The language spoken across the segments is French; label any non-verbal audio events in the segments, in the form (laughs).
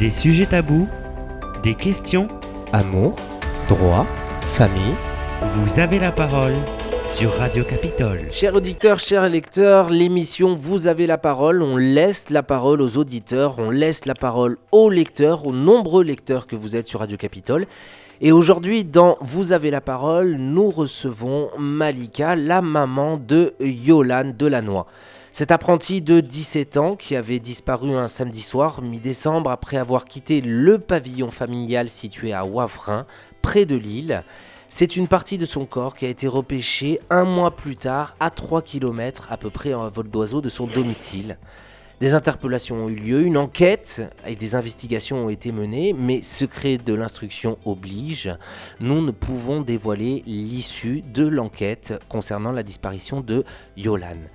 Des sujets tabous, des questions. Amour, droit, famille. Vous avez la parole sur Radio Capitole. Chers auditeurs, chers lecteurs, l'émission Vous avez la parole, on laisse la parole aux auditeurs, on laisse la parole aux lecteurs, aux nombreux lecteurs que vous êtes sur Radio Capitole. Et aujourd'hui, dans Vous avez la parole, nous recevons Malika, la maman de Yolande Delannoy. Cet apprenti de 17 ans qui avait disparu un samedi soir mi-décembre après avoir quitté le pavillon familial situé à Wavrin, près de Lille. C'est une partie de son corps qui a été repêchée un mois plus tard à 3 km à peu près en vol d'oiseau de son domicile. Des interpellations ont eu lieu, une enquête et des investigations ont été menées, mais secret de l'instruction oblige, nous ne pouvons dévoiler l'issue de l'enquête concernant la disparition de Yolande.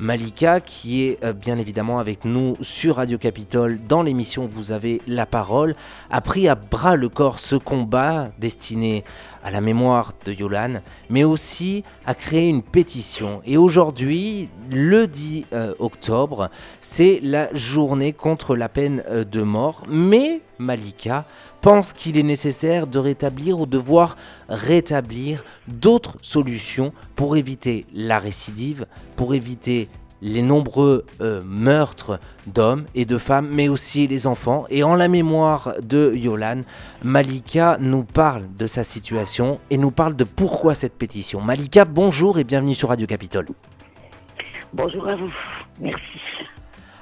Malika, qui est euh, bien évidemment avec nous sur Radio Capitole dans l'émission Vous avez la parole, a pris à bras le corps ce combat destiné à la mémoire de Yolan, mais aussi a créé une pétition. Et aujourd'hui, le 10 euh, octobre, c'est la journée contre la peine euh, de mort, mais Malika pense qu'il est nécessaire de rétablir ou de voir rétablir d'autres solutions pour éviter la récidive, pour éviter les nombreux euh, meurtres d'hommes et de femmes, mais aussi les enfants. Et en la mémoire de Yolan, Malika nous parle de sa situation et nous parle de pourquoi cette pétition. Malika, bonjour et bienvenue sur Radio Capitole. Bonjour à vous, merci.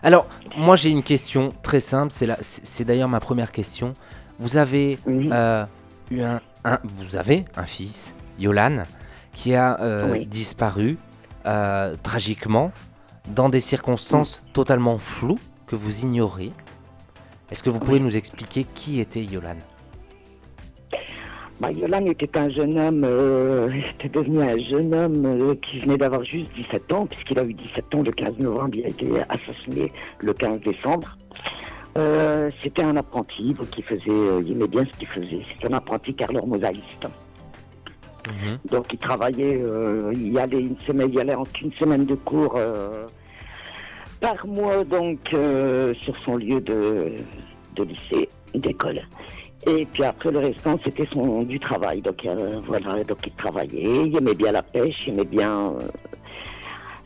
Alors, moi j'ai une question très simple, c'est, c'est d'ailleurs ma première question. Vous avez euh, eu un, vous avez un fils, Yolan, qui a euh, disparu euh, tragiquement dans des circonstances totalement floues que vous ignorez. Est-ce que vous pouvez nous expliquer qui était Yolan? Bah, Yolan était un jeune homme, (laughs) était devenu un jeune homme qui venait d'avoir juste 17 ans, puisqu'il a eu 17 ans le 15 novembre, il a été assassiné le 15 décembre. Euh, c'était un apprenti qui faisait, euh, il aimait bien ce qu'il faisait. C'était un apprenti carleur mosaïste. Mhm. Donc il travaillait, euh, il allait une semaine, il allait en une semaine de cours par mois donc sur son lieu de, lycée, d'école. Et puis après le restant c'était son du travail. Donc voilà, donc il travaillait, il aimait bien la pêche, il aimait bien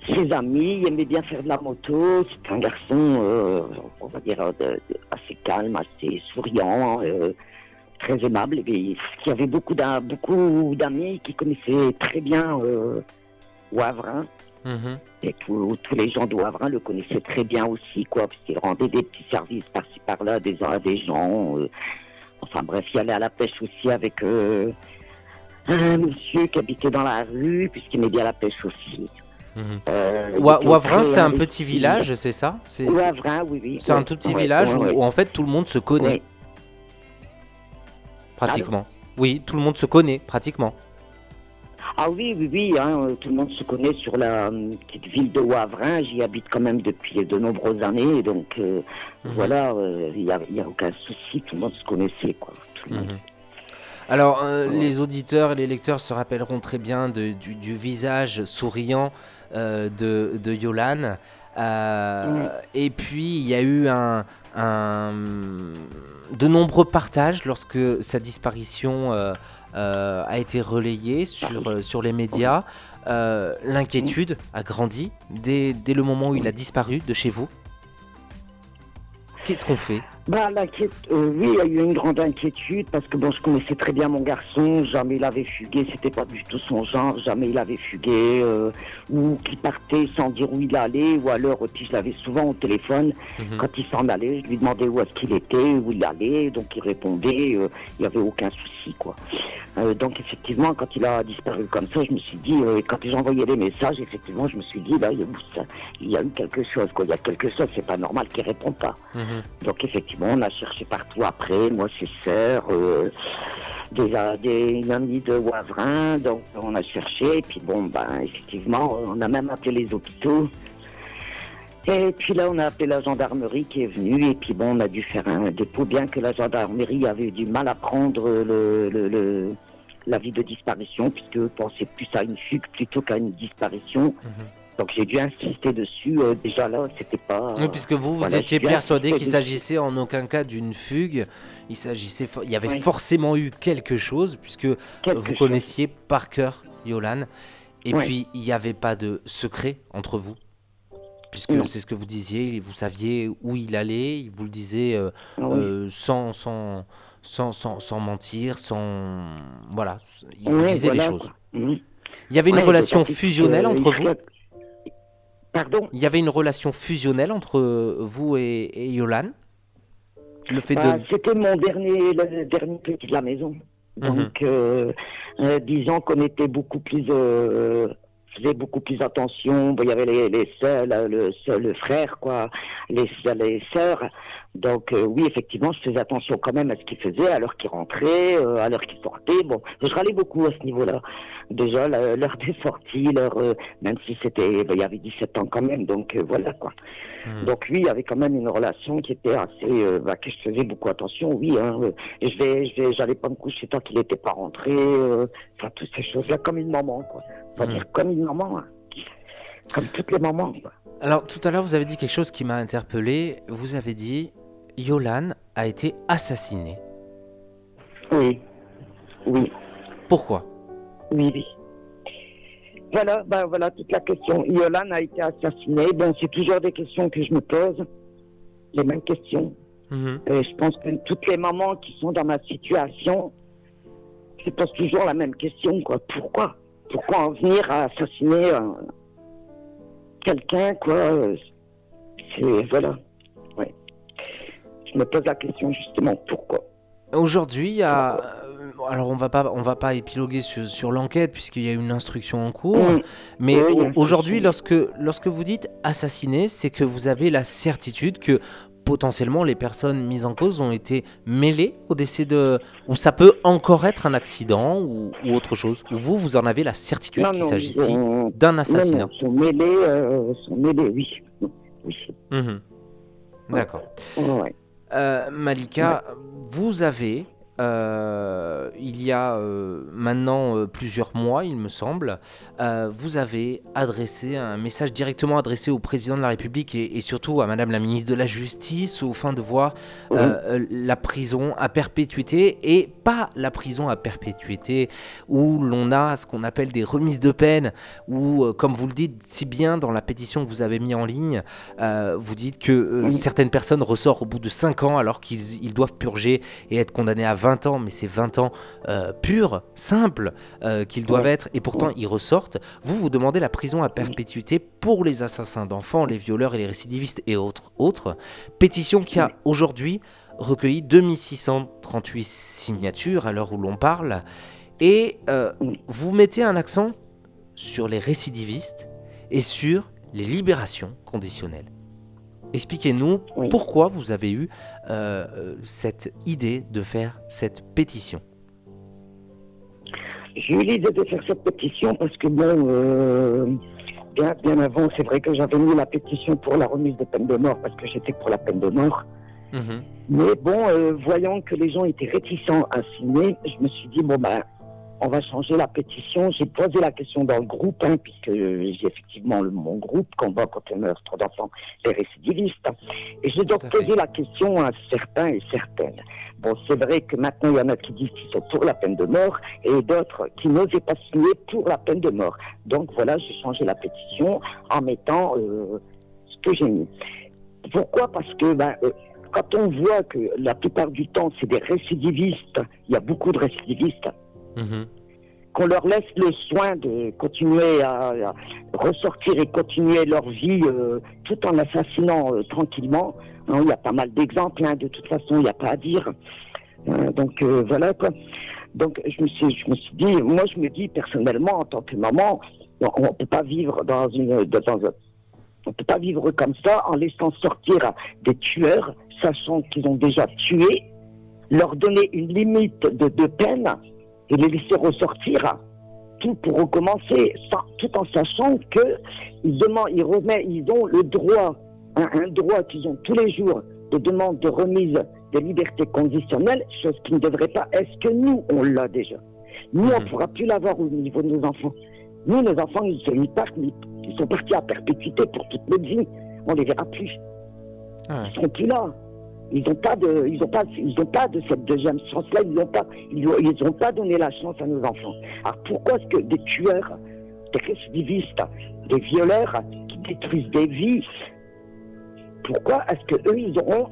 ses amis, il aimait bien faire de la moto. C'était un garçon, euh, on va dire, assez calme, assez souriant, euh, très aimable, et qui avait beaucoup d'amis qui connaissaient très bien euh, Wavrin. Mhm. Et tous les gens de Wavrin le connaissaient très bien aussi, quoi, puisqu'il rendait des petits services par-ci par-là des, à des gens. enfin bref, il allait à la pêche aussi avec un monsieur qui habitait dans la rue, puisqu'il aimait bien la pêche aussi. Mhm. Euh, Wavrin, c'est un petit village, c'est ça? Wavrin, oui, oui. C'est un tout petit village où, en fait tout le monde se connaît. Pratiquement. oui, tout le monde se connaît, pratiquement. Ah oui, oui, oui, hein, tout le monde se connaît sur la euh, petite ville de Wavrin. J'y habite quand même depuis de nombreuses années, donc euh, mhm. voilà, il n'y a, a, aucun souci, tout le monde se connaissait, quoi. Mhm. Alors, les auditeurs et les lecteurs se rappelleront très bien du, du, visage souriant euh, de, de, Yolan. Euh, et puis il y a eu un, de nombreux partages lorsque sa disparition euh, a été relayée sur, sur les médias. L'inquiétude a grandi dès, dès, le moment où il a disparu de chez vous. Qu'est-ce qu'on fait? Bah, euh, oui, il y a eu une grande inquiétude parce que bon, je connaissais très bien mon garçon, jamais il avait fugué, c'était pas du tout son genre, jamais il avait fugué, euh, ou qu'il partait sans dire où il allait, ou alors, puis je l'avais souvent au téléphone, mhm. quand il s'en allait, je lui demandais où est-ce qu'il était, où il allait, donc il répondait, euh, il n'y avait aucun souci, quoi. donc effectivement, quand il a disparu comme ça, je me suis dit, quand j'ai envoyé des messages, effectivement, je me suis dit, là, il y a, eu quelque chose, quoi, il y a quelque chose, c'est pas normal qu'il réponde pas. Mhm. Donc effectivement, on a cherché partout après, moi, ses sœurs, euh, des, des amis de Wavrin, donc on a cherché, et puis bon, ben, effectivement, on a même appelé les hôpitaux. Et puis là, on a appelé la gendarmerie qui est venue, et puis bon, on a dû faire un dépôt, bien que la gendarmerie avait eu du mal à prendre le, l'avis de disparition, puisque pensait plus à une fugue plutôt qu'à une disparition. Mhm. Donc j'ai dû insister dessus. euh, déjà là, c'était pas. Oui, puisque vous, vous voilà, étiez persuadé qu'il s'agissait en aucun cas d'une fugue. Il s'agissait, il y avait Oui. forcément eu quelque chose, puisque quelque vous chose. connaissiez par cœur Yolan. Et Oui. puis, il n'y avait pas de secret entre vous. Puisque c'est ce que vous disiez, vous saviez où il allait, il vous le disait euh, Ah euh, sans, sans, sans, sans, sans mentir, sans. Voilà, il vous disait voilà, les choses. Mhm. Il y avait une relation fusionnelle euh, entre vous Pardon Il y avait une relation fusionnelle entre vous et, et Yolan? Le fait Bah, de. C'était mon dernier, le dernier petit de la maison. Mhm. Donc, euh, euh, disons qu'on était beaucoup plus, euh, faisait beaucoup plus attention. Bon, il y avait les, les sœurs, là, le, seul- le frère, quoi, les, les sœurs. Donc, euh, oui, effectivement, je faisais attention quand même à ce qu'ils faisaient, à l'heure qu'ils rentraient, euh, à l'heure qu'ils sortaient. Bon, je râlais beaucoup à ce niveau-là. Déjà, l'heure des sorties, l'heure, euh, même si c'était, ben, il y avait 17 ans quand même, donc voilà, quoi. Mhm. Donc lui, il y avait quand même une relation qui était assez, bah, que je faisais beaucoup attention, oui. Hein, je vais, je vais, j'allais pas me coucher tant qu'il n'était pas rentré. Enfin, toutes ces choses-là, comme une maman, quoi. Faut Mhm. dire comme une maman, hein. comme toutes les mamans. Quoi. Alors, tout à l'heure, vous avez dit quelque chose qui m'a interpellé. Vous avez dit Yolan a été assassiné. Oui, oui, Pourquoi? Oui, oui. Voilà, bah voilà toute la question. Yolan a été assassiné. Bon, c'est toujours des questions que je me pose, les mêmes questions. Mhm. Et je pense que toutes les mamans qui sont dans ma situation se posent toujours la même question, quoi. Pourquoi? Pourquoi en venir à assassiner euh, quelqu'un, quoi? Euh, C'est voilà. Je me pose la question justement pourquoi? Aujourd'hui, il y a. euh, Alors, on va pas, on va pas épiloguer sur, sur l'enquête puisqu'il y a une instruction en cours. Mais Oui, aujourd'hui, lorsque, lorsque vous dites assassiné, c'est que vous avez la certitude que potentiellement les personnes mises en cause ont été mêlées au décès de. Ou ça peut encore être un accident ou, ou autre chose. Ou vous, vous en avez la certitude qu'il s'agit ils ici ont- d'un non, assassinat. non, sont mêlés, euh, sont mêlés, oui. Oui. Mhm. D'accord. Ouais. Euh, Malika, vous avez, euh, il y a euh, maintenant euh, plusieurs mois, il me semble, vous avez adressé un message directement adressé au président de la République et, et surtout à Madame la ministre de la Justice au fin de voir Oui. la prison à perpétuité et pas la prison à perpétuité où l'on a ce qu'on appelle des remises de peine où, comme vous le dites si bien dans la pétition que vous avez mis en ligne, vous dites que Oui. certaines personnes ressortent au bout de 5 ans alors qu'ils ils doivent purger et être condamnés à 20 ans, mais c'est 20 ans euh, purs, simples, euh, qu'ils doivent être, et pourtant ils ressortent. Vous, vous demandez la prison à perpétuité pour les assassins d'enfants, les violeurs et les récidivistes et autres. autres. Pétition qui a aujourd'hui recueilli 2638 signatures à l'heure où l'on parle, et euh, vous mettez un accent sur les récidivistes et sur les libérations conditionnelles. Expliquez-nous Oui. pourquoi vous avez eu euh, cette idée de faire cette pétition. J'ai eu l'idée de faire cette pétition parce que, bon, euh, bien, bien avant, c'est vrai que j'avais mis la pétition pour la remise de peine de mort parce que j'étais pour la peine de mort. Mhm. Mais bon, euh, voyant que les gens étaient réticents à signer, je me suis dit, bon, ben, on va changer la pétition. J'ai posé la question dans le groupe, hein, puisque j'ai effectivement le, mon groupe, combat contre le meurtre d'enfants et récidivistes. Et j'ai donc fait. posé la question à certains et certaines. Bon, c'est vrai que maintenant, il y en a qui disent qu'ils sont pour la peine de mort et d'autres qui n'osaient pas signer pour la peine de mort. Donc voilà, j'ai changé la pétition en mettant euh, ce que j'ai mis. Pourquoi? Parce que ben, euh, quand on voit que la plupart du temps, c'est des récidivistes, il y a beaucoup de récidivistes, Mhm. qu'on leur laisse le soin de continuer à, à ressortir et continuer leur vie euh, tout en assassinant euh, tranquillement. Hein, il y a pas mal d'exemples, hein, de toute façon, il n'y a pas à dire. Euh, donc voilà quoi. Donc je me suis, je me suis dit, moi je me dis personnellement en tant que maman, on ne peut pas vivre dans une, dans un- on peut pas vivre comme ça en laissant sortir des tueurs, sachant qu'ils ont déjà tué, leur donner une limite de, de peine et les laisser ressortir, tout pour recommencer, sans- tout en sachant que ils demandent, ils remettent, ils ont le droit, un, un droit qu'ils ont tous les jours de demande de remise des libertés conditionnelles, chose qui ne devrait pas. Est-ce que nous, on l'a déjà? Nous, on ne Mhm. pourra plus l'avoir au niveau de nos enfants. Nous, nos enfants, ils, ils partent, ils, sont partis à perpétuité pour toute notre vie. On les verra plus. Ouais. Ils seront plus là. Ils n'ont pas de, ils ont pas, ils ont pas de cette deuxième chance-là. Ils n'ont pas, ils ils ont pas donné la chance à nos enfants. Alors pourquoi est-ce que des tueurs, des récidivistes, des violeurs qui détruisent des vies, pourquoi est-ce que eux ils auront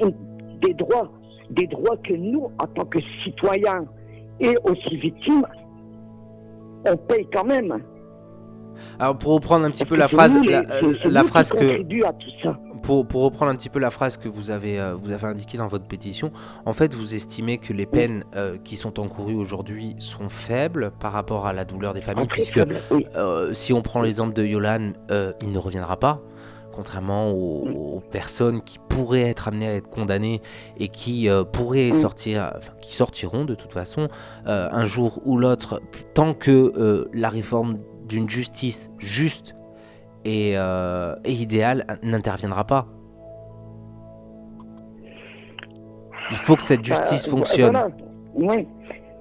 des droits, des droits que nous, en tant que citoyens et aussi victimes, on paye quand même? Alors pour reprendre un petit peu la phrase, nous la, phrase que, à tout ça. Pour, pour reprendre un petit peu la phrase que vous avez, euh, vous avez indiquée dans votre pétition, en fait, vous estimez que les peines euh, qui sont encourues aujourd'hui sont faibles par rapport à la douleur des familles, puisque oui. euh, si on prend l'exemple de Yolan, il ne reviendra pas, contrairement aux, aux personnes qui pourraient être amenées à être condamnées et qui pourraient sortir, enfin, qui sortiront de toute façon un jour ou l'autre, tant que la réforme d'une justice juste et, euh, et idéale n'interviendra pas. Il faut que cette justice Bah, fonctionne. Voilà. Oui,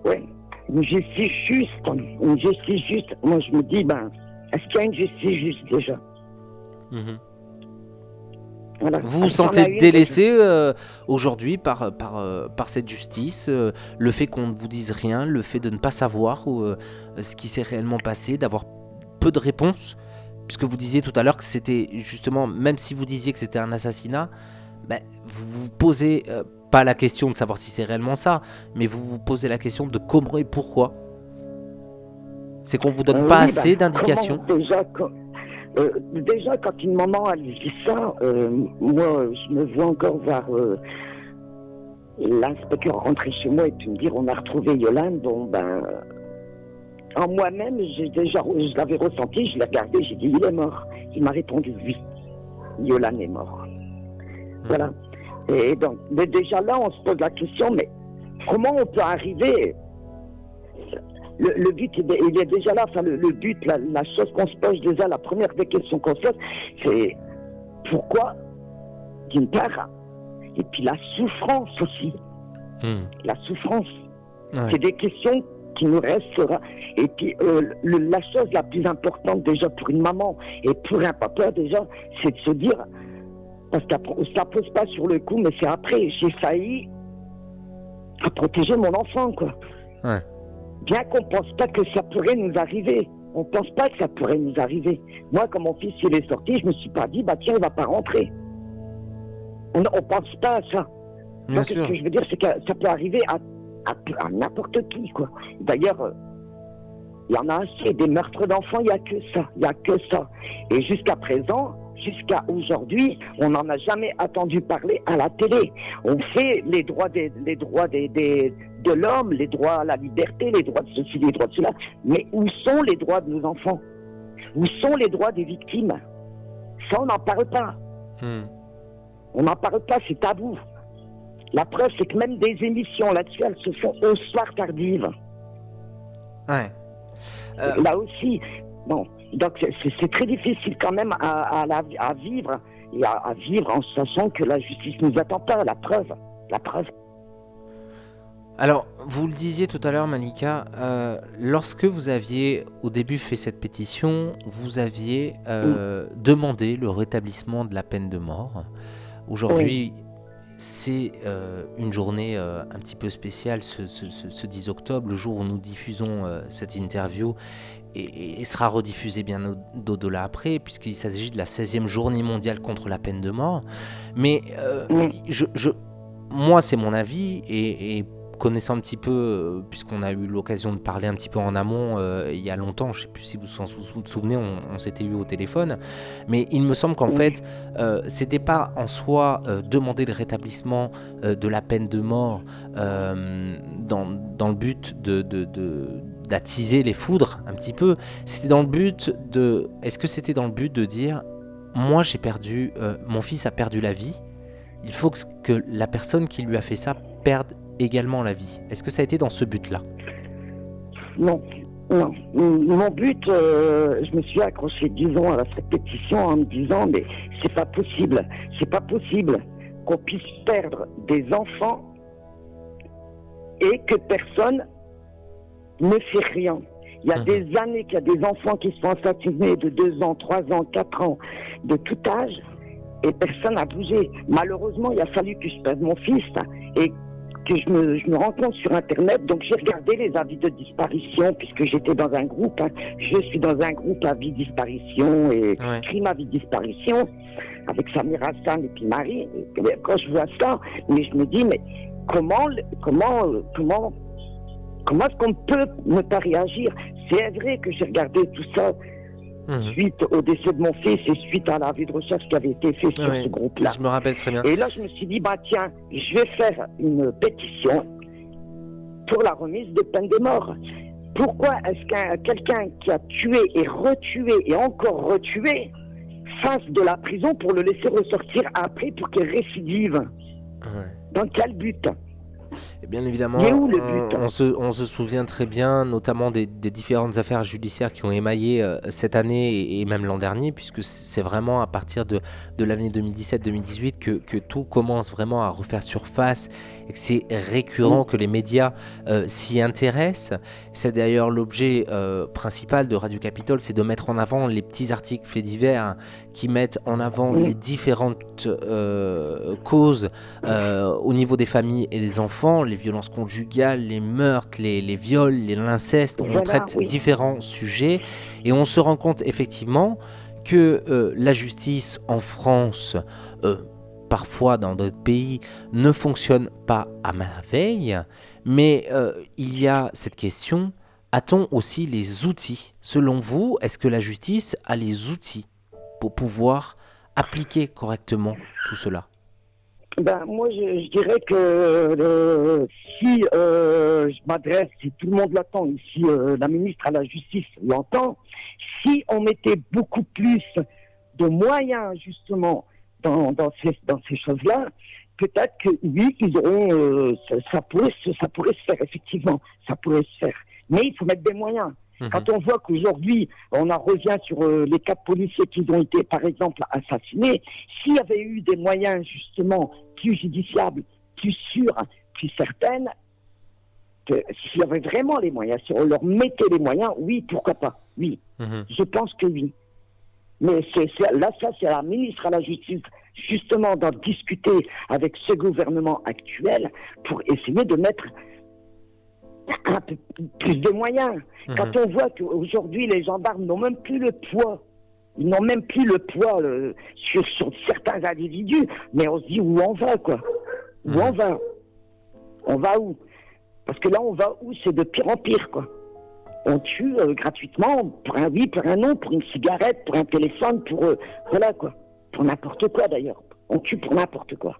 oui. Une justice juste. Une justice juste. Moi, je me dis, ben, est-ce qu'il y a une justice juste déjà? Mhm. Voilà. Vous vous sentez délaissé euh, aujourd'hui par, par, euh, par cette justice, euh, le fait qu'on ne vous dise rien, le fait de ne pas savoir où, ce qui s'est réellement passé, d'avoir peu de réponses, puisque vous disiez tout à l'heure que c'était justement, même si vous disiez que c'était un assassinat, ben, vous vous posez euh, pas la question de savoir si c'est réellement ça, mais vous vous posez la question de comment et pourquoi. C'est qu'on vous donne Euh, pas oui, assez ben, d'indications. Déjà, quand, euh, déjà, quand une maman elle dit ça, euh, moi, je me vois encore voir l'inspecteur rentrer chez moi et puis me dire on a retrouvé Yolande. Bon, ben, en moi-même, j'ai déjà, je l'avais ressenti, je l'ai regardé, j'ai dit il est mort. Il m'a répondu oui, Yolande est mort. Voilà. Et donc, mais déjà là, on se pose la question, mais comment on peut arriver? Le, le but, il est, déjà là. Enfin, le, le but, la, la chose qu'on se pose déjà, la première des questions qu'on se pose, c'est pourquoi, d'une part, et puis la souffrance aussi. Hmm. La souffrance. Ouais. C'est des questions qui nous restera. Et puis, euh, le- la chose la plus importante déjà pour une maman et pour un papa déjà, c'est de se dire, parce que ça pose pas sur le coup, mais c'est après, j'ai failli à protéger mon enfant, quoi. Ouais. Bien qu'on pense pas que ça pourrait nous arriver. On pense pas que ça pourrait nous arriver. Moi, quand mon fils il est sorti, je me suis pas dit, bah tiens, il va pas rentrer. On, on pense pas à ça. Bien Donc, sûr. Ce que je veux dire, c'est que ça peut arriver à, à- à n'importe qui, quoi. D'ailleurs, euh, il y en a assez. Des meurtres d'enfants, il n'y a que ça. Il n'y a que ça. Et jusqu'à présent, jusqu'à aujourd'hui, on n'en a jamais entendu parler à la télé. On fait les droits des, les droits des, des- de l'homme, les droits à la liberté, les droits de ceci, les droits de cela. Mais où sont les droits de nos enfants? Où sont les droits des victimes? Ça, on n'en parle pas. Hmm. On n'en parle pas, c'est tabou. La preuve, c'est que même des émissions là-dessus, elles se font au soir tardive. Ouais. Euh, Là aussi, bon, donc c'est- très difficile quand même à, à la- à vivre et à, à vivre en sachant que la justice nous attend pas. La preuve, la preuve. Alors, vous le disiez tout à l'heure, Malika, euh, lorsque vous aviez au début fait cette pétition, vous aviez euh, demandé le rétablissement de la peine de mort. Aujourd'hui, c'est euh, une journée euh, un petit peu spéciale, ce, ce- ce- ce 10 octobre, le jour où nous diffusons euh, cette interview, et, et sera rediffusée bien au- au-delà après, puisqu'il s'agit de la 16e journée mondiale contre la peine de mort. Mais je, je- moi, c'est mon avis, et, et connaissant un petit peu, euh, puisqu'on a eu l'occasion de parler un petit peu en amont euh, il y a longtemps, je ne sais plus si vous vous en sou- sou- souvenez, on, on s'était eu au téléphone, mais il me semble qu'en Oui. fait, euh, c'était pas en soi euh, demander le rétablissement de la peine de mort dans, dans le but de, de- de- d'attiser les foudres un petit peu, c'était dans le but de... Est-ce que c'était dans le but de dire, moi j'ai perdu, euh, mon fils a perdu la vie, il faut que, que la personne qui lui a fait ça perde également la vie. Est-ce que ça a été dans ce but-là? Non, non. Mon but, euh, je me suis accroché, disons, à cette pétition en me disant, mais c'est pas possible, c'est pas possible qu'on puisse perdre des enfants et que personne ne fait rien. Il y a Mhm. des années qu'il y a des enfants qui se font assassiner de 2 ans, 3 ans, 4 ans, de tout âge, et personne n'a bougé. Malheureusement, il a fallu que je perde mon fils et que je me, je me rends compte sur Internet. Donc j'ai regardé les avis de disparition puisque j'étais dans un groupe. hein. Je suis dans un groupe avis disparition et Ouais. crime avis disparition avec Samir Hassan et puis Marie. Et quand je vois ça, mais je me dis, mais comment, comment, euh, comment, comment est-ce qu'on peut ne pas réagir? C'est vrai que j'ai regardé tout ça Mhm. suite au décès de mon fils et suite à l'avis de recherche qui avait été fait sur Ah oui. ce groupe-là. Je me rappelle très bien. Et là, je me suis dit, bah tiens, je vais faire une pétition pour la remise des peines de mort. Pourquoi est-ce qu'un quelqu'un qui a tué et retué et encore retué fasse de la prison pour le laisser ressortir après pour qu'il récidive? Ouais. Dans quel but? Et bien évidemment, on, se, on se souvient très bien, notamment des, des différentes affaires judiciaires qui ont émaillé euh, cette année et, et même l'an dernier, puisque c'est vraiment à partir de, de l'année 2017-2018 que, que tout commence vraiment à refaire surface c'est récurrent que les médias euh, s'y intéressent. C'est d'ailleurs l'objet euh, principal de Radio Capitole, c'est de mettre en avant les petits articles faits divers qui mettent en avant les différentes euh, causes au niveau des familles et des enfants, les violences conjugales, les meurtres, les, les viols, les l'inceste. On traite oui. différents sujets et on se rend compte effectivement que la justice en France, parfois dans d'autres pays, ne fonctionne pas à merveille. Mais euh, il y a cette question, a-t-on aussi les outils? Selon vous, est-ce que la justice a les outils pour pouvoir appliquer correctement tout cela? Ben, moi, je, dirais que euh, si euh, je m'adresse, si tout le monde l'attend, si la ministre à la Justice l'entend, si on mettait beaucoup plus de moyens, justement, dans, dans ces, dans ces choses-là, peut-être que oui, ils auront, euh, ça, ça pourrait, se- ça pourrait se faire, effectivement, ça pourrait se faire. Mais il faut mettre des moyens. Mhm. Quand on voit qu'aujourd'hui, on en revient sur euh, les quatre policiers qui ont été, par exemple, assassinés, s'il y avait eu des moyens, justement, plus judiciables, plus sûrs, plus certaines, s'il y avait vraiment les moyens, si on leur mettait les moyens, oui, pourquoi pas, oui. Mhm. Je pense que oui. Mais c'est, là, ça, c'est la ministre à la Justice, justement, d'en discuter avec ce gouvernement actuel pour essayer de mettre un peu plus de moyens. Mhm. Quand on voit qu'aujourd'hui, les gendarmes n'ont même plus le poids, ils n'ont même plus le poids euh, sur, sur certains individus, mais on se dit où on va, quoi? Où Mhm. on va? On va où? Parce que là, on va où? C'est de pire en pire, quoi. On tue euh, gratuitement pour un oui, pour un non, pour une cigarette, pour un téléphone, pour euh, voilà quoi, pour n'importe quoi d'ailleurs. On tue pour n'importe quoi.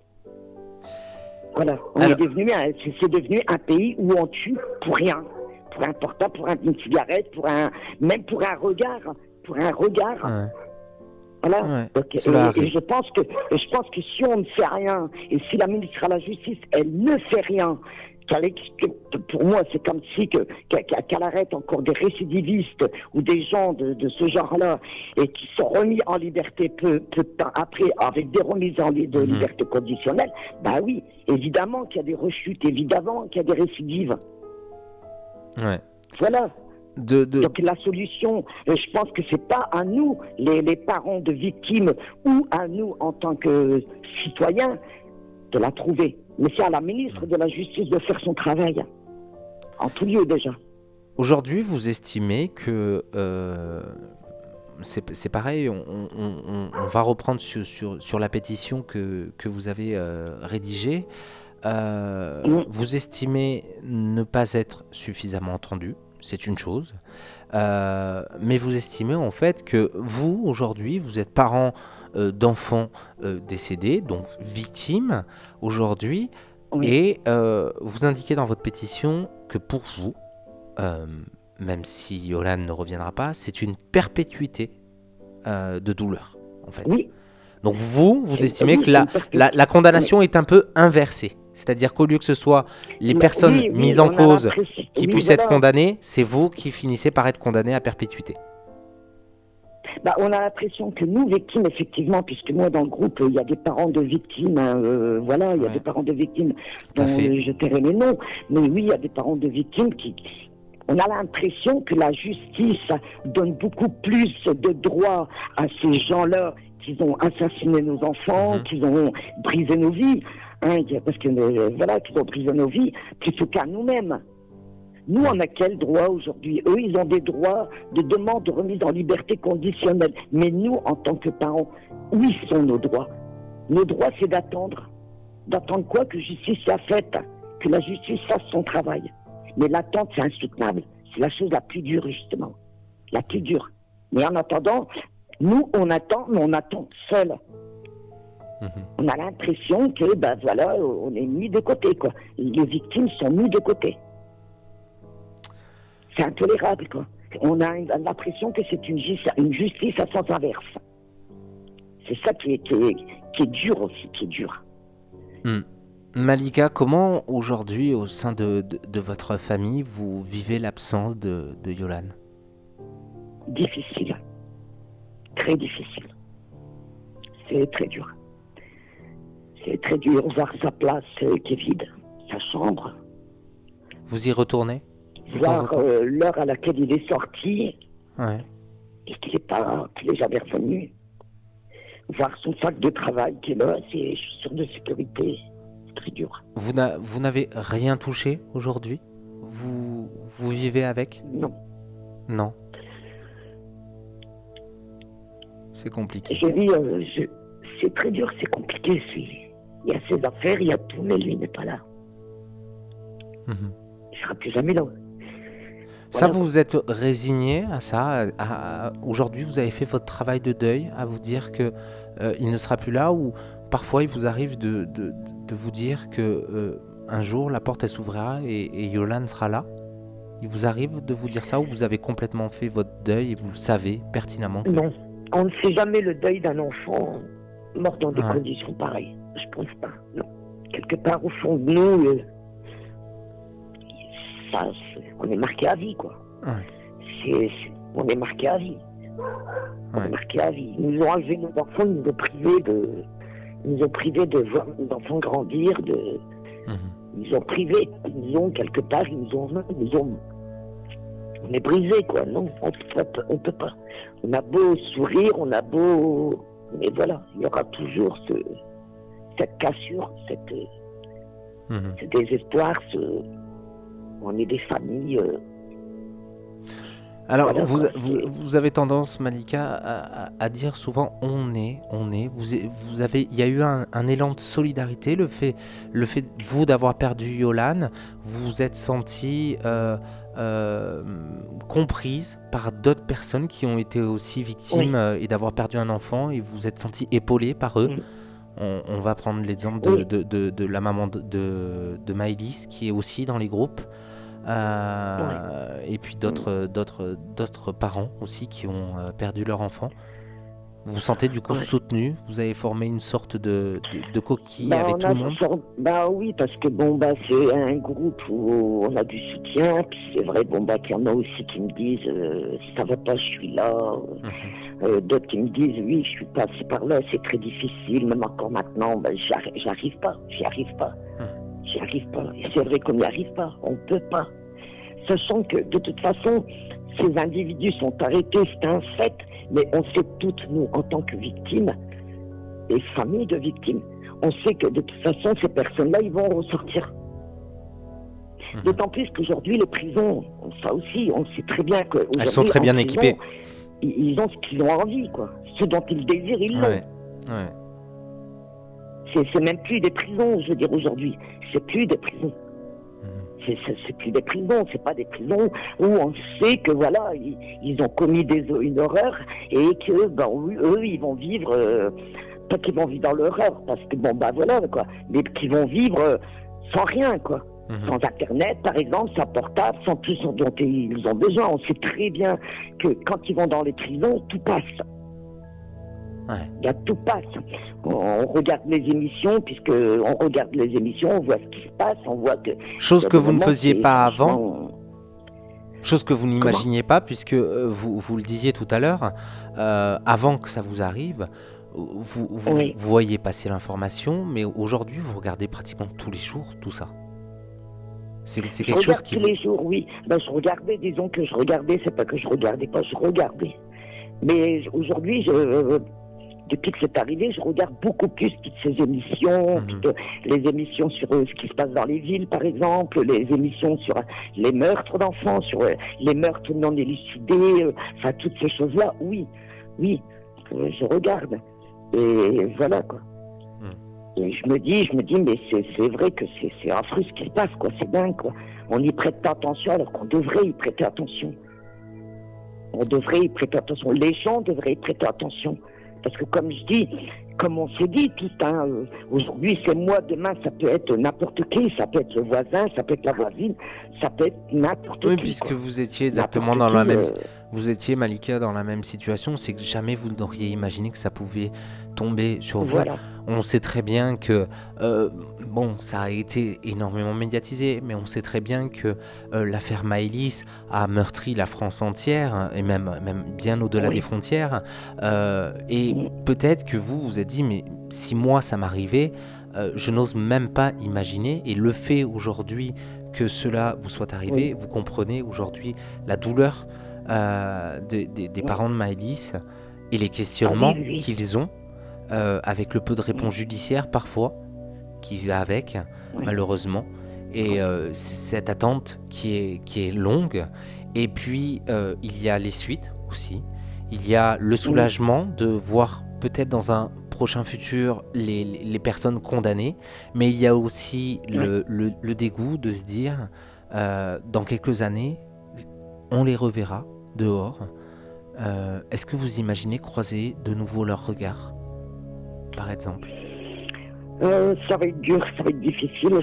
Voilà, on Alors- est devenu un, c'est, devenu un pays où on tue pour rien, pour un portable, pour un- une cigarette, pour un, même pour un regard, pour un regard. Ouais. Voilà. Ouais, Donc, cela et- et, arrive. je pense que et je pense que si on ne fait rien et si la ministre à la justice elle ne fait rien, pour moi c'est comme si que qu'elle qu'elle arrête encore des récidivistes ou des gens de, de ce genre-là et qui sont remis en liberté peu, peu de temps après avec des remises en de Mhm. liberté conditionnelle, bah oui, évidemment qu'il y a des rechutes, évidemment qu'il y a des récidives. Ouais. Voilà. De, de- Donc la solution, euh, je pense que c'est pas à nous, les, les parents de victimes, ou à nous en tant que citoyens, de la trouver. Mais c'est à la ministre de la Justice de faire son travail. En tout lieu déjà. Aujourd'hui, vous estimez que euh, c'est pareil, on, on- on- on va reprendre sur, sur, sur la pétition que, que vous avez euh, rédigée. Euh. Vous estimez ne pas être suffisamment entendu, c'est une chose. Mais vous estimez en fait que vous, aujourd'hui, vous êtes parent euh, d'enfants euh, décédés, donc victimes aujourd'hui, Oui. et euh, vous indiquez dans votre pétition que pour vous, même si Yolande ne reviendra pas, c'est une perpétuité de douleur, en fait. Oui. Donc vous, vous estimez oui, que la, la, la condamnation est un peu inversée. C'est-à-dire qu'au lieu que ce soit les Mais personnes oui, mises en cause qui puissent être condamnées, c'est vous qui finissez par être condamné à perpétuité. Bah, on a l'impression que nous, victimes, effectivement, puisque moi, dans le groupe, il y a des parents de victimes, hein, euh, voilà, il y a Ouais. des parents de victimes dont je tairai les noms, mais oui, il y a des parents de victimes qui, On a l'impression que la justice donne beaucoup plus de droits à ces gens-là qui ont assassiné nos enfants, Mhm. qui ont brisé nos vies, hein, parce que euh, voilà, qui ont brisé nos vies, plutôt qu'à nous-mêmes. Nous, on a quel droit aujourd'hui? Eux, ils ont des droits de demande de remise en liberté conditionnelle. Mais nous, en tant que parents, où sont nos droits? Nos droits, c'est d'attendre. D'attendre quoi Que justice soit faite, que la justice fasse son travail. Mais l'attente, c'est insoutenable. C'est la chose la plus dure, justement. La plus dure. Mais en attendant, nous, on attend, mais on attend seul. Mhm. On a l'impression que, ben voilà, on est mis de côté, quoi. Les victimes sont mis de côté. C'est intolérable, quoi. On a l'impression que c'est une, justice- une justice à sens inverse. C'est ça qui est, qui, est, qui est dur aussi, qui est dur. Malika, comment aujourd'hui, au sein de, de- de votre famille, vous vivez l'absence de, de Yolan? Difficile. Très difficile. C'est très dur. C'est très dur. Voir sa place euh, qui est vide, sa chambre. Vous y retournez? Voir euh, l'heure à laquelle il est sorti Ouais. et qu'il n'est pas, qu'il est jamais revenu. Voir son sac de travail qui est là, c'est chaussures de sécurité. C'est très dur. Vous n'a- vous n'avez rien touché aujourd'hui? Vous, vous vivez avec? Non. Non. C'est compliqué. Je dis, euh, je- c'est très dur, c'est compliqué. c'est- Il y a ses affaires, il y a tout, mais lui n'est pas là. Mhm. Il sera plus jamais là. Ça, Voilà. vous vous êtes résigné à ça Aujourd'hui, vous avez fait votre travail de deuil à vous dire que euh, il ne sera plus là ou parfois il vous arrive de, de- de vous dire que euh, un jour la porte elle s'ouvrira et, et Yolan sera là? Il vous arrive de vous dire ça ou vous avez complètement fait votre deuil et vous le savez pertinemment que- Non. On ne fait jamais le deuil d'un enfant mort dans des conditions pareilles. Je pense pas. Non. Quelque part au fond de nous, euh, ça, on est marqué à vie, quoi. Ouais. On est marqué à vie. On Ouais. est marqué à vie. Ils nous ont enlevé nos enfants, ils nous ont privés de, ils nous ont privés de voir nos enfants grandir, de, Mhm. ils nous ont privés, ils nous ont quelque part, ils nous ont, ils nous ont, on est brisé quoi. Non, on peut, pas- on peut pas. On a beau sourire, on a beau, mais voilà, il y aura toujours ce, cette cassure, cette, Mhm. ce désespoir, ce, on est des familles. euh, Alors, Voilà, vous, vous, avez tendance, Malika, à, dire souvent on est, on est. Vous, vous avez, il y a eu un, un élan de solidarité, le fait, le fait vous d'avoir perdu Yolan, vous vous êtes senti euh, euh, comprise par d'autres personnes qui ont été aussi victimes euh, et d'avoir perdu un enfant et vous vous êtes senti épaulé par eux. On, on va prendre l'exemple de, Oui. de, de- de la maman de, de, de Maëlys qui est aussi dans les groupes. Euh, Et puis d'autres d'autres d'autres parents aussi qui ont euh, perdu leur enfant. Vous vous sentez du coup Ouais. soutenu? Vous avez formé une sorte de, de, de coquille Bah, avec tout le monde? sort- Bah oui, parce que bon, bah c'est un groupe où on a du soutien, puis c'est vrai, bon, bah qu'il y en a aussi qui me disent, euh, ça va pas, je suis là. Mhm. Euh, D'autres qui me disent, oui, je suis passé par là, c'est très difficile, même encore maintenant, bah, j'arrive pas, j'y arrive pas. J'y arrive pas. Et c'est vrai qu'on n'y arrive pas, on peut pas. Sachant que, de toute façon, ces individus sont arrêtés, c'est un fait, mais on sait toutes, nous, en tant que victimes, et familles de victimes, on sait que de toute façon, ces personnes-là, ils vont ressortir. Mhm. D'autant plus qu'aujourd'hui, les prisons, ça aussi, on sait très bien que. Elles sont très bien équipées. Ils ils ont ce qu'ils ont envie, quoi. Ce dont ils désirent, ils l'ont. Ouais. C'est même plus des prisons, je veux dire, aujourd'hui. C'est plus des prisons. Mhm. C'est- plus des prisons, c'est pas des prisons où on sait que voilà, ils, ils ont commis des, une horreur et que ben, eux, ils vont vivre, euh, pas qu'ils vont vivre dans l'horreur, parce que bon, bah voilà, quoi, mais qu'ils vont vivre euh, sans rien, quoi. Mhm. Sans Internet, par exemple, sans portable, sans tout ce dont ils ont besoin. On sait très bien que quand ils vont dans les prisons, tout passe. Il y a tout passe. On, regarde les émissions, puisque on regarde les émissions, on voit ce qui se passe, on voit que. Chose que vous ne faisiez pas avant, chose que vous n'imaginiez pas, puisque euh, vous, vous le disiez tout à l'heure, euh, avant que ça vous arrive, vous, vous, Oui. vous voyez passer l'information, mais aujourd'hui, vous regardez pratiquement tous les jours tout ça. C'est quelque chose regarde qui tous les jours, oui. Ben, je regardais, disons que je regardais, c'est pas que je regardais pas, je regardais. Mais aujourd'hui, je, euh, depuis que c'est arrivé, je regarde beaucoup plus toutes ces émissions, Mhm. toutes les émissions sur euh, ce qui se passe dans les villes, par exemple, les émissions sur euh, les meurtres d'enfants, sur euh, les meurtres non élucidés, enfin toutes ces choses-là, oui, oui, je regarde. Et voilà quoi. Et je me dis, je me dis, mais c'est vrai que c'est c'est affreux ce qui se passe, quoi. C'est dingue, quoi. On n'y prête pas attention alors qu'on devrait y prêter attention. On devrait y prêter attention. Les gens devraient y prêter attention. Parce que comme je dis, comme on s'est dit tout, hein, euh, aujourd'hui c'est moi, demain ça peut être n'importe qui, ça peut être le voisin, ça peut être la voisine, ça peut être n'importe Oui, qui. puisque quoi. vous étiez exactement dans la qui, même, euh, vous étiez Malika dans la même situation, c'est que jamais vous n'auriez imaginé que ça pouvait tomber sur vous. voilà. On sait très bien que, euh, bon, ça a été énormément médiatisé, mais on sait très bien que euh, l'affaire Maëlys a meurtri la France entière, hein, et même, même bien au-delà Oui. des frontières. Euh, et peut-être que vous vous êtes dit, mais si moi ça m'arrivait, euh, je n'ose même pas imaginer. Et le fait aujourd'hui que cela vous soit arrivé, vous comprenez aujourd'hui la douleur de- des- Oui. parents de Maëlys et les questionnements oui, oui. qu'ils ont avec le peu de réponse judiciaire parfois qui va avec, Oui. malheureusement. Et euh, cette attente qui est, qui est longue. Et puis, euh, il y a les suites aussi. Il y a le soulagement de voir peut-être dans un prochain futur les, les- personnes condamnées. Mais il y a aussi le, le- le dégoût de se dire, euh, dans quelques années, on les reverra dehors. Est-ce que vous imaginez croiser de nouveau leurs regards, par exemple? Euh, ça va être dur, ça va être difficile,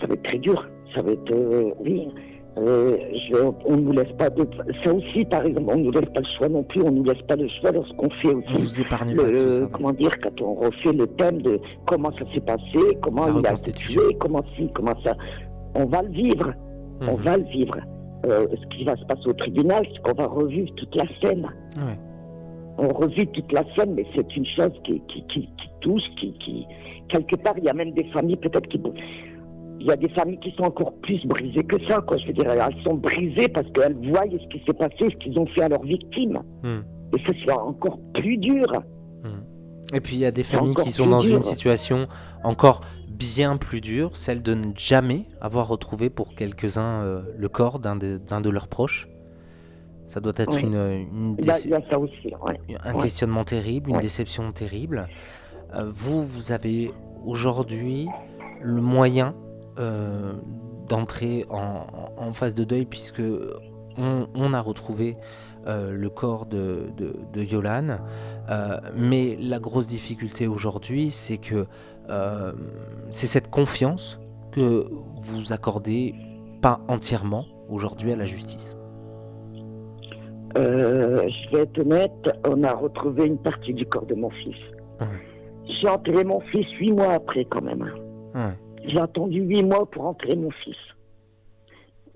ça va être très dur. Ça va être, euh, oui. Euh, je- on ne nous laisse pas de. Ça aussi, par exemple, on ne nous laisse pas le choix non plus. On ne nous laisse pas le choix lorsqu'on fait On aussi. vous épargne Le, pas tout ça. comment dire, quand on refait le thème de comment ça s'est passé, comment il a été tué, comment si, comment ça. On va le vivre, on Mhm. va le vivre. Euh, ce qui va se passer au tribunal, c'est qu'on va revivre toute la scène. Ouais. On revit toute la scène, mais c'est une chose qui, qui, qui, qui touche, qui, qui, quelque part, il y a même des familles peut-être qui, il y a des familles qui sont encore plus brisées que ça, quoi. Je veux dire, elles sont brisées parce qu'elles voient ce qui s'est passé, ce qu'ils ont fait à leurs victimes. Hmm. Et ça, c'est encore plus dur. Et puis il y a des familles qui sont dans une situation encore bien plus dure, celle de ne jamais avoir retrouvé pour quelques-uns euh, le corps d'un de, leurs proches. Ça doit être Oui. une, déce- ça aussi, ouais. un Ouais. questionnement terrible, une Ouais. déception terrible. Euh, vous, vous avez aujourd'hui le moyen euh, d'entrer en, en phase de deuil puisque on, on a retrouvé euh, le corps de, de, de Yolan. Euh, mais la grosse difficulté aujourd'hui, c'est que c'est cette confiance que vous accordez pas entièrement aujourd'hui à la justice. Je vais être honnête, on a retrouvé une partie du corps de mon fils. Ouais. J'ai enterré mon fils huit mois après, quand même. hein. Ouais. J'ai attendu huit mois pour enterrer mon fils.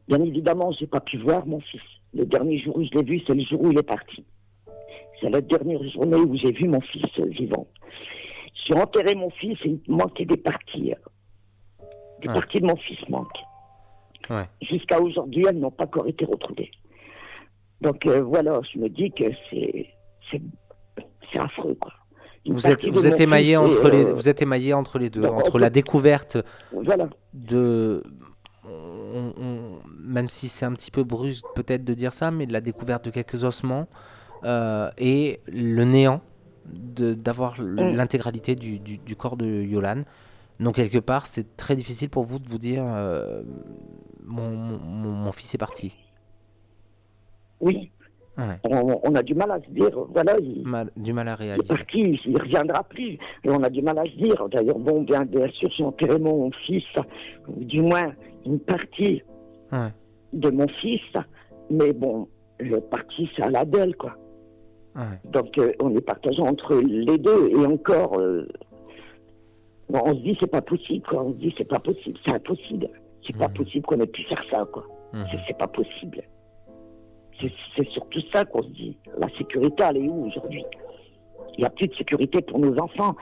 Bien évidemment, j'ai pas pu voir mon fils. Le dernier jour où je l'ai vu, c'est le jour où il est parti. C'est la dernière journée où j'ai vu mon fils vivant. J'ai enterré mon fils et il manquait des parties. Des Ouais. parties de mon fils manquent. Ouais. Jusqu'à aujourd'hui, elles n'ont pas encore été retrouvées. Donc euh, voilà, je me dis que c'est affreux quoi. Vous êtes, vous êtes émaillé entre les, euh, vous êtes émaillé entre les deux, dans- entre la découverte Voilà. de, on- on- même si c'est un petit peu brusque peut-être de dire ça, mais de la découverte de quelques ossements euh, et le néant de- d'avoir Mm. l'intégralité du, du- du corps de Yolan. Donc quelque part, c'est très difficile pour vous de vous dire, euh, mon, mon- mon fils est parti. Oui. Ouais. On, on a du mal à se dire, voilà, il, Mal- du mal à réaliser. parti, il ne reviendra plus. Et on a du mal à se dire. D'ailleurs, bon, bien, bien sûr, j'ai enterré mon fils, ou du moins une partie Ouais. de mon fils, mais bon, le parti, c'est à la belle, quoi. Ouais. Donc, euh, on est partagé entre les deux. Et encore, euh, bon, on se dit, c'est pas possible, quoi. On se dit, c'est pas possible, c'est impossible. C'est pas possible qu'on ait pu faire ça, quoi. Mhm. C'est pas possible. C'est surtout ça qu'on se dit. La sécurité, elle est où aujourd'hui? Il n'y a plus de sécurité pour nos enfants.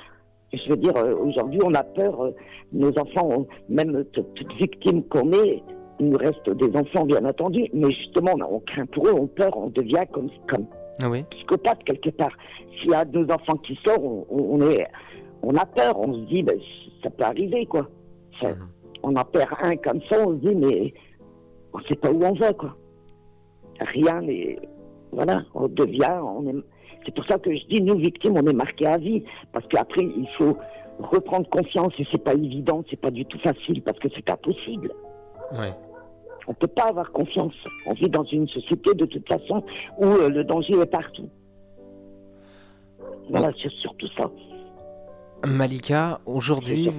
Je veux dire, euh, aujourd'hui, on a peur. euh, nos enfants, même toute victime qu'on est, il nous reste des enfants, bien entendu, mais justement, on craint pour eux, on peur, on devient comme, comme Ah oui. psychopathe quelque part. S'il y a deux enfants qui sortent, on, on est, on a peur, on se dit, ben, ça peut arriver, quoi. Ça- Mhm. On en perd un comme ça, on se dit, mais on sait pas où on va, quoi. Rien n'est. Voilà, on devient, on est. C'est pour ça que je dis, nous, victimes, on est marqués à vie. Parce qu'après, il faut reprendre confiance et c'est pas évident, c'est pas du tout facile parce que c'est pas possible. Ouais. On peut pas avoir confiance. On vit dans une société de toute façon où euh, le danger est partout. Voilà, c'est surtout ça. Malika, aujourd'hui,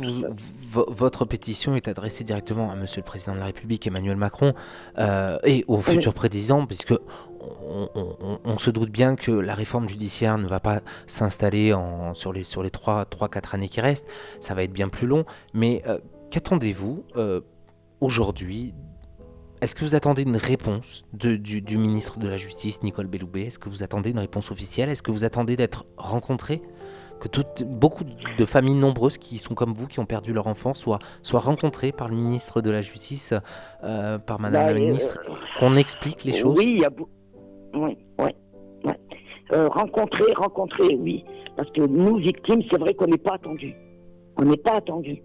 votre pétition est adressée directement à Monsieur le Président de la République, Emmanuel Macron, euh, et au futur président, puisque on, on- on- on se doute bien que la réforme judiciaire ne va pas s'installer sur les, sur les 3-4 années qui restent, ça va être bien plus long, mais euh, qu'attendez-vous euh, aujourd'hui? Est-ce que vous attendez une réponse de- du, du ministre de la Justice, Nicole Belloubet? Est-ce que vous attendez une réponse officielle? Est-ce que vous attendez d'être rencontré? Que toutes, beaucoup de familles nombreuses qui sont comme vous, qui ont perdu leur enfant, soient, soient rencontrées par le ministre de la Justice, euh, par Madame Bah, la euh, ministre, qu'on explique les choses Oui, il y a Oui, oui, oui. Euh, rencontrer, rencontrer, oui. Parce que nous, victimes, c'est vrai qu'on n'est pas attendus. On n'est pas attendus.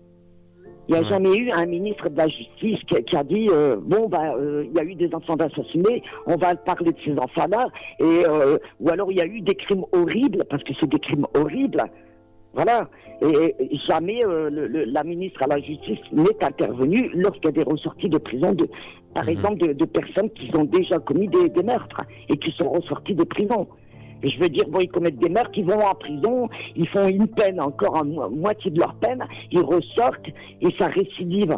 Il n'y a Ouais. jamais eu un ministre de la Justice qui, qui a dit euh, bon, bah, euh, il y a eu des enfants assassinés, on va parler de ces enfants-là. Et, euh, ou alors il y a eu des crimes horribles, parce que c'est des crimes horribles. Voilà. Et, et jamais le- le- la ministre à la Justice n'est intervenue lorsqu'il y a des ressorties de prison, de, par Mhm. exemple, de, de personnes qui ont déjà commis des, des meurtres et qui sont ressorties de prison. Je veux dire, bon, ils commettent des meurtres, ils vont en prison, ils font une peine, encore mo- moitié de leur peine, ils ressortent et ça récidive.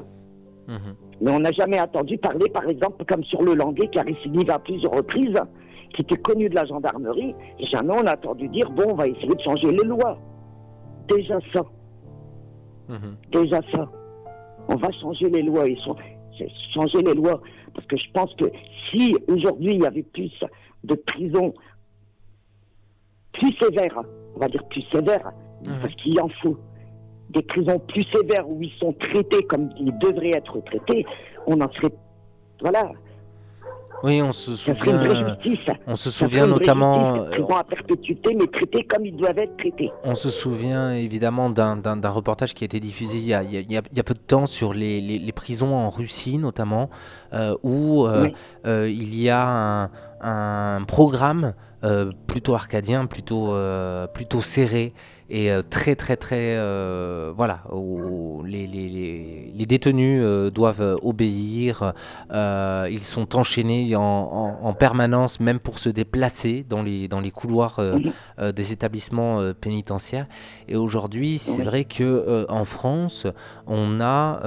Mhm. Mais on n'a jamais entendu parler, par exemple, comme sur le Languet, qui a récidivé à plusieurs reprises, qui était connu de la gendarmerie. Et jamais on a entendu dire, bon, on va essayer de changer les lois. Déjà ça, Mhm. déjà ça. On va changer les lois. Et so- c'est changer les lois. Parce que je pense que si aujourd'hui il y avait plus de prisons plus sévères, on va dire plus sévères, Ah parce qu'il en faut des prisons plus sévères où ils sont traités comme ils devraient être traités, on en serait. Voilà, Oui, on se souvient, justice. on se souvient notamment, prisons à perpétuité, mais traités comme ils doivent être traités. On se souvient évidemment d'un- reportage qui a été diffusé il y a, il y a- il y a- il y a peu de temps sur les, les- les prisons en Russie notamment, euh, où euh, Oui. euh, il y a un, un programme euh, plutôt arcadien, plutôt, euh, plutôt serré et euh, très très très voilà où les, les- les- les détenus doivent obéir ils sont enchaînés en, en- en permanence même pour se déplacer dans les, dans les couloirs des établissements pénitentiaires. Et aujourd'hui c'est vrai que en France on a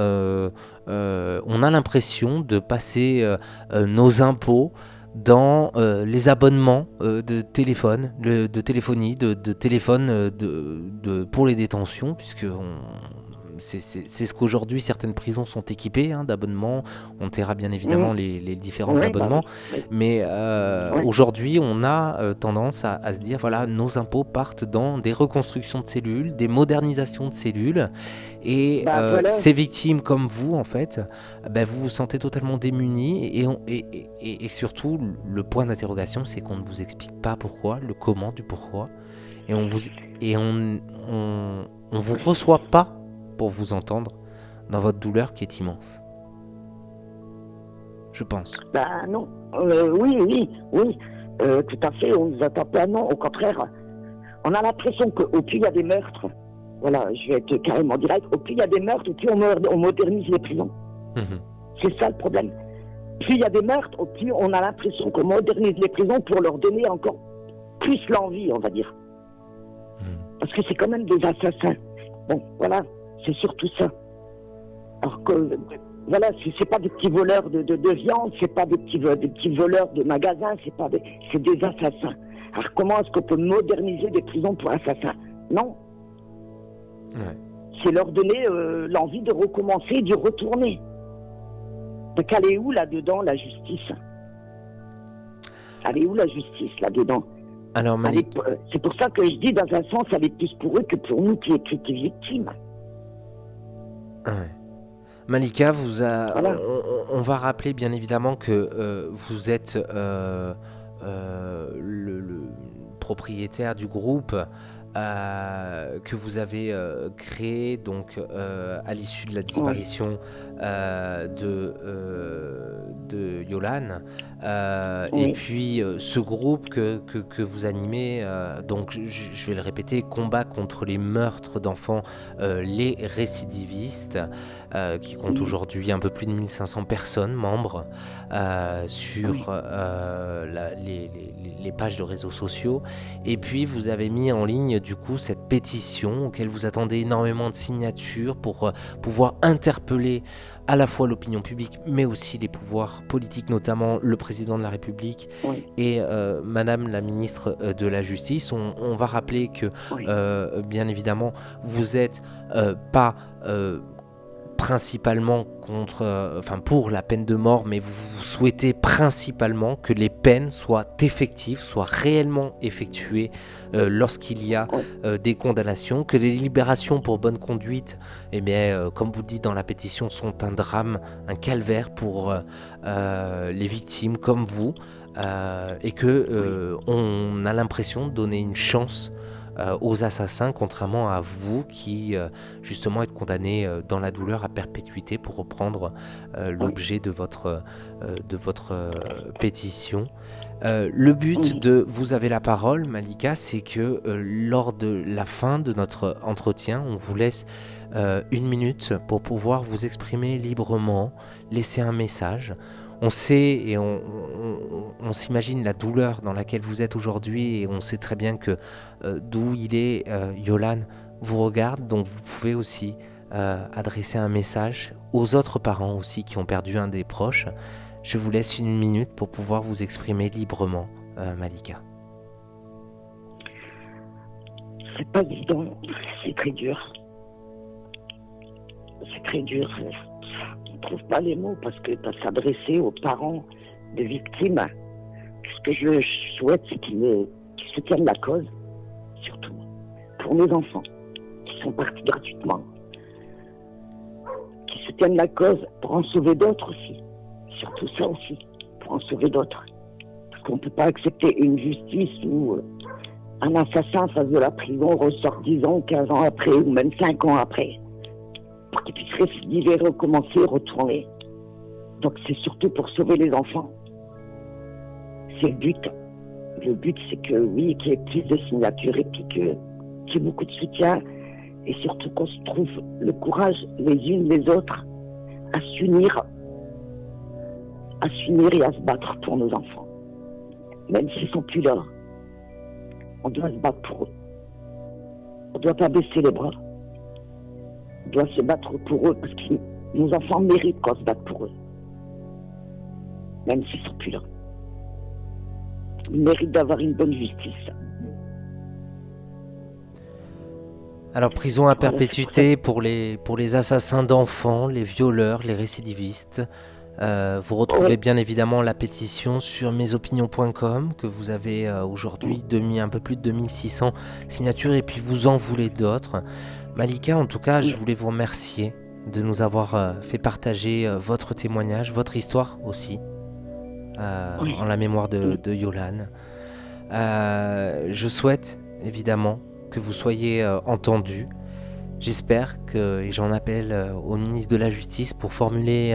on a l'impression de passer nos impôts dans euh, les abonnements euh, de téléphone, de téléphonie, de, téléphone euh, de, pour les détentions, puisque on- c'est ce qu'aujourd'hui certaines prisons sont équipées hein, d'abonnements. On taira bien évidemment Mhm. les, les différents Oui, bah abonnements, oui. mais euh, aujourd'hui on a euh, tendance à, à se dire voilà nos impôts partent dans des reconstructions de cellules, des modernisations de cellules, et Bah, euh, voilà. ces victimes comme vous en fait, ben, vous vous sentez totalement démunis et, on- et, et- et- et surtout le point d'interrogation c'est qu'on ne vous explique pas pourquoi, le comment du pourquoi et on vous et on, on, on vous reçoit pas pour vous entendre dans votre douleur qui est immense. Je pense. Ben non. Euh, oui, oui, oui. Euh, tout à fait, on nous attend pas. Non, au contraire. On a l'impression qu'au plus il y a des meurtres, voilà, je vais être carrément direct, au plus il y a des meurtres, au plus on, mo- on modernise les prisons. Mhm. C'est ça le problème. Plus il y a des meurtres, au plus on a l'impression qu'on modernise les prisons pour leur donner encore plus l'envie, on va dire. Mhm. Parce que c'est quand même des assassins. Bon, voilà, c'est surtout ça. Alors que, voilà, c'est pas des petits voleurs de, de, de viande, c'est pas des petits, vo- des petits voleurs de magasins, c'est pas des, c'est des assassins. Alors comment est-ce qu'on peut moderniser des prisons pour assassins? Non. Ouais. C'est leur donner euh, l'envie de recommencer, d'y retourner. Donc elle est où là-dedans, la justice? Elle est où la justice là-dedans Alors Malik, euh, C'est pour ça que je dis, dans un sens, elle est plus pour eux que pour nous qui étions victimes. Ouais. Malika, vous a- Voilà. on, on- on va rappeler bien évidemment que euh, vous êtes euh, euh, le, le propriétaire du groupe euh, que vous avez euh, créé donc euh, à l'issue de la disparition de, de Yolan. Et puis ce groupe que, que, que vous animez, donc je, vais le répéter, combat contre les meurtres d'enfants, les récidivistes, euh, qui compte Oui. aujourd'hui un peu plus de 1500 personnes membres euh, sur euh, la- les, les- les pages de réseaux sociaux. Et puis vous avez mis en ligne du coup cette pétition auquel vous attendez énormément de signatures pour pouvoir interpeller à la fois l'opinion publique mais aussi les pouvoirs politiques, notamment le président de la République Oui. et Madame la ministre de la Justice. On, on va rappeler que Oui. bien évidemment, vous êtes pas principalement contre, euh, enfin pour la peine de mort, mais vous, souhaitez principalement que les peines soient effectives, soient réellement effectuées euh, lorsqu'il y a euh, des condamnations, que les libérations pour bonne conduite, eh bien, comme vous le dites dans la pétition, sont un drame, un calvaire pour les victimes comme vous, et que on a l'impression de donner une chance euh, aux assassins, contrairement à vous qui, euh, justement, êtes condamnés euh, dans la douleur à perpétuité pour reprendre l'objet de votre, de votre pétition. Le but de Vous avez la parole, Malika, c'est que lors de la fin de notre entretien, on vous laisse une minute pour pouvoir vous exprimer librement, laisser un message. On sait et on, s'imagine la douleur dans laquelle vous êtes aujourd'hui et on sait très bien que euh, d'où il est, euh, Yolan vous regarde, donc vous pouvez aussi euh, adresser un message aux autres parents aussi qui ont perdu un des proches. Je vous laisse une minute pour pouvoir vous exprimer librement, Malika. C'est pas évident, c'est très dur. C'est très dur. Trouve pas les mots parce que de s'adresser aux parents de victimes, ce que je souhaite, c'est qu'ils soutiennent la cause, surtout pour nos enfants qui sont partis gratuitement. Qu'ils soutiennent la cause pour en sauver d'autres aussi. Surtout ça aussi, pour en sauver d'autres. Parce qu'on ne peut pas accepter une justice où euh, un assassin face de la prison ressort 10 ans, 15 ans après, ou même 5 ans après, pour qu'il puisse récidiver, recommencer, retourner. Donc c'est surtout pour sauver les enfants. C'est le but. Le but, c'est que oui, qu'il y ait plus de signatures et puis qu'il y ait beaucoup de soutien et surtout qu'on se trouve le courage les unes les autres à s'unir, à s'unir et à se battre pour nos enfants. Même s'ils sont plus là, on doit se battre pour eux. On ne doit pas baisser les bras. Doit se battre pour eux parce que nos enfants méritent qu'on se batte pour eux. Même s'ils sont plus là. Ils méritent d'avoir une bonne justice. Alors, prison à perpétuité pour les, pour les assassins d'enfants, les violeurs, les récidivistes. Euh, vous retrouvez Ouais. bien évidemment la pétition sur mesopinions.com que vous avez euh, aujourd'hui un peu plus de 2600 signatures et puis vous en voulez d'autres. Malika, en tout cas, je voulais vous remercier de nous avoir euh, fait partager euh, votre témoignage, votre histoire aussi, euh, Oui. en la mémoire de, de Yolan. Je souhaite évidemment que vous soyez entendu. J'espère que, et j'en appelle au ministre de la Justice pour formuler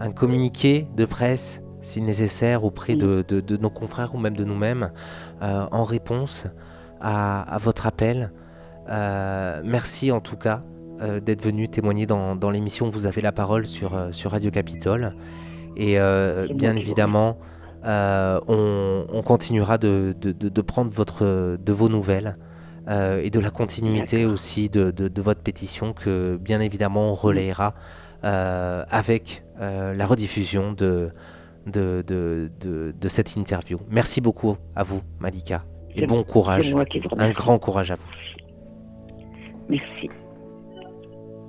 un communiqué de presse, si nécessaire, auprès de, de- de nos confrères ou même de nous-mêmes, en réponse à, à votre appel. Euh, merci en tout cas euh, d'être venu témoigner dans, dans l'émission Vous avez la parole sur, euh, sur Radio Capitole. Et bien évidemment, on, on continuera de, de- de- de prendre votre, de vos nouvelles euh, et de la continuité aussi de, de- de votre pétition que bien évidemment on relayera euh, avec euh, la rediffusion de, de, cette interview. Merci beaucoup à vous, Malika, et bon courage, un grand courage à vous. Merci.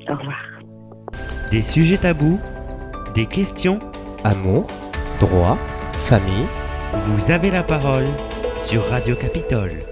Au revoir. Des sujets tabous, des questions, Amour, droit, famille, vous avez la parole sur Radio Capitole.